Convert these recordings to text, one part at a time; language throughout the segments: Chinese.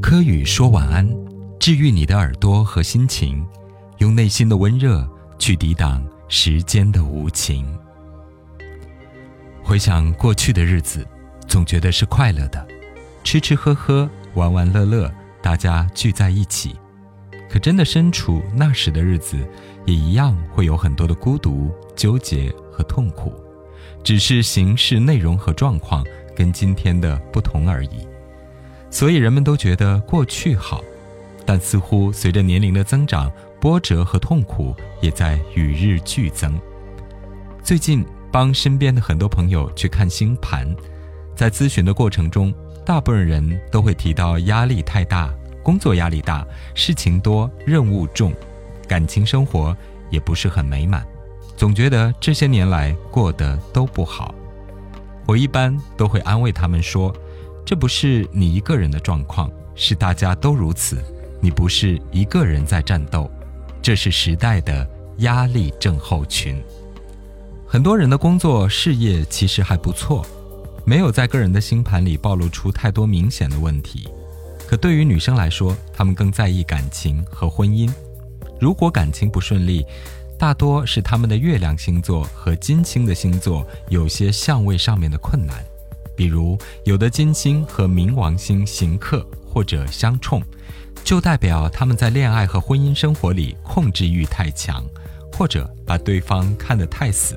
柯宇说晚安，治愈你的耳朵和心情，用内心的温热去抵挡时间的无情。回想过去的日子，总觉得是快乐的，吃吃喝喝，玩玩乐乐，大家聚在一起。可真的身处那时的日子，也一样会有很多的孤独、纠结和痛苦，只是形式、内容和状况跟今天的不同而已。所以人们都觉得过去好，但似乎随着年龄的增长，波折和痛苦也在与日俱增。最近帮身边的很多朋友去看星盘，在咨询的过程中，大部分人都会提到压力太大，工作压力大，事情多，任务重，感情生活也不是很美满，总觉得这些年来过得都不好。我一般都会安慰他们说。这不是你一个人的状况，是大家都如此。你不是一个人在战斗，这是时代的压力症候群。很多人的工作事业其实还不错，没有在个人的星盘里暴露出太多明显的问题。可对于女生来说，她们更在意感情和婚姻。如果感情不顺利，大多是她们的月亮星座和金星的星座有些相位上面的困难。比如，有的金星和冥王星行克或者相冲，就代表他们在恋爱和婚姻生活里控制欲太强，或者把对方看得太死，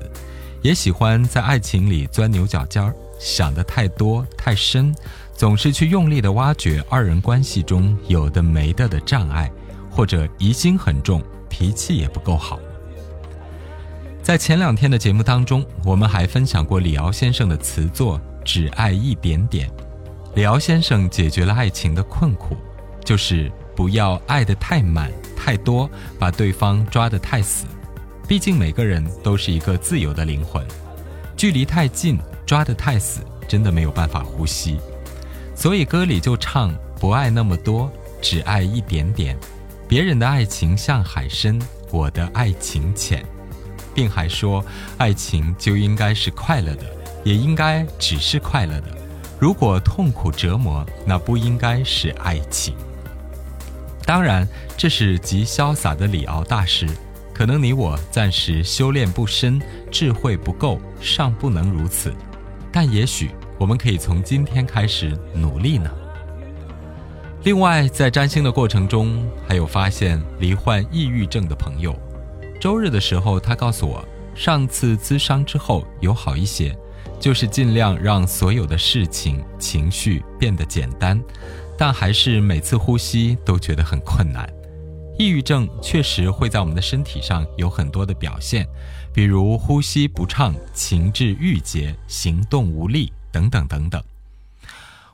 也喜欢在爱情里钻牛角尖儿，想得太多太深，总是去用力的挖掘二人关系中有的没的的障碍，或者疑心很重，脾气也不够好。在前两天的节目当中，我们还分享过李敖先生的词作。只爱一点点，李敖先生解决了爱情的困苦，就是不要爱得太满太多，把对方抓得太死。毕竟每个人都是一个自由的灵魂，距离太近抓得太死，真的没有办法呼吸。所以歌里就唱不爱那么多，只爱一点点。别人的爱情像海深，我的爱情浅，并还说爱情就应该是快乐的。也应该只是快乐的。如果痛苦折磨，那不应该是爱情。当然，这是极潇洒的李敖大师。可能你我暂时修炼不深，智慧不够，尚不能如此。但也许我们可以从今天开始努力呢。另外，在占星的过程中，还有发现罹患抑郁症的朋友。周日的时候，他告诉我，上次咨商之后有好一些。就是尽量让所有的事情、情绪变得简单，但还是每次呼吸都觉得很困难。抑郁症确实会在我们的身体上有很多的表现，比如呼吸不畅、情志郁结、行动无力等等等等。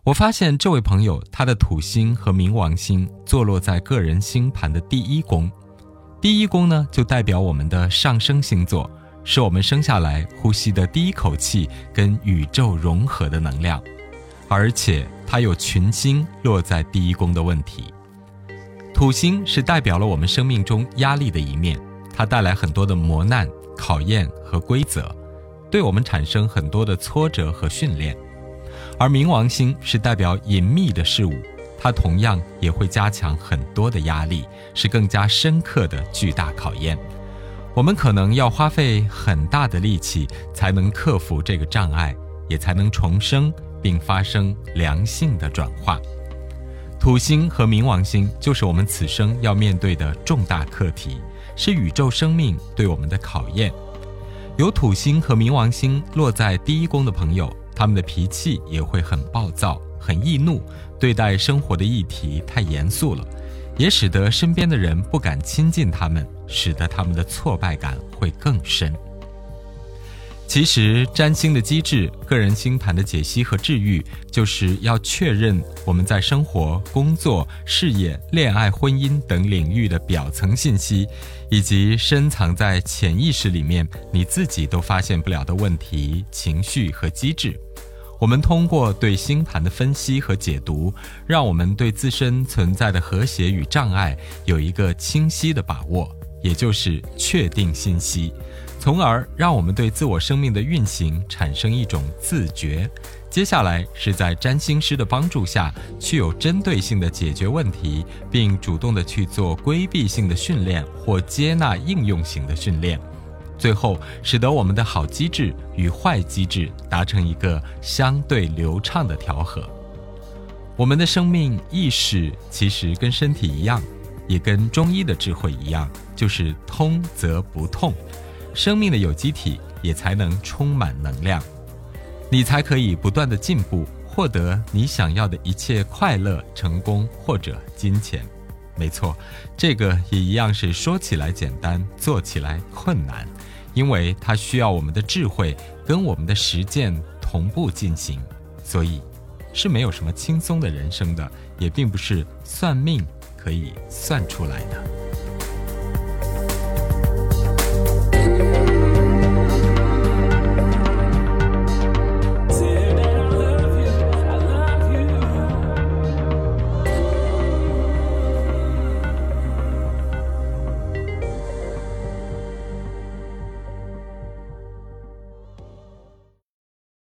我发现这位朋友他的土星和冥王星坐落在个人星盘的第一宫，第一宫呢就代表我们的上升星座。是我们生下来呼吸的第一口气，跟宇宙融合的能量，而且它有群星落在第一宫的问题。土星是代表了我们生命中压力的一面，它带来很多的磨难、考验和规则，对我们产生很多的挫折和训练。而冥王星是代表隐秘的事物，它同样也会加强很多的压力，是更加深刻的巨大考验。我们可能要花费很大的力气，才能克服这个障碍，也才能重生并发生良性的转化。土星和冥王星就是我们此生要面对的重大课题，是宇宙生命对我们的考验。有土星和冥王星落在第一宫的朋友，他们的脾气也会很暴躁、很易怒，对待生活的议题太严肃了。也使得身边的人不敢亲近他们，使得他们的挫败感会更深。其实，占星的机制、个人星盘的解析和治愈，就是要确认我们在生活、工作、事业、恋爱、婚姻等领域的表层信息，以及深藏在潜意识里面你自己都发现不了的问题、情绪和机制。我们通过对星盘的分析和解读，让我们对自身存在的和谐与障碍有一个清晰的把握，也就是确定信息，从而让我们对自我生命的运行产生一种自觉，接下来是在占星师的帮助下，去有针对性的解决问题，并主动的去做规避性的训练或接纳应用型的训练，最后使得我们的好机制与坏机制达成一个相对流畅的调和。我们的生命意识其实跟身体一样，也跟中医的智慧一样，就是通则不痛，生命的有机体也才能充满能量。你才可以不断的进步，获得你想要的一切快乐、成功或者金钱。没错，这个也一样是说起来简单，做起来困难，因为它需要我们的智慧跟我们的实践同步进行，所以是没有什么轻松的人生的，也并不是算命可以算出来的。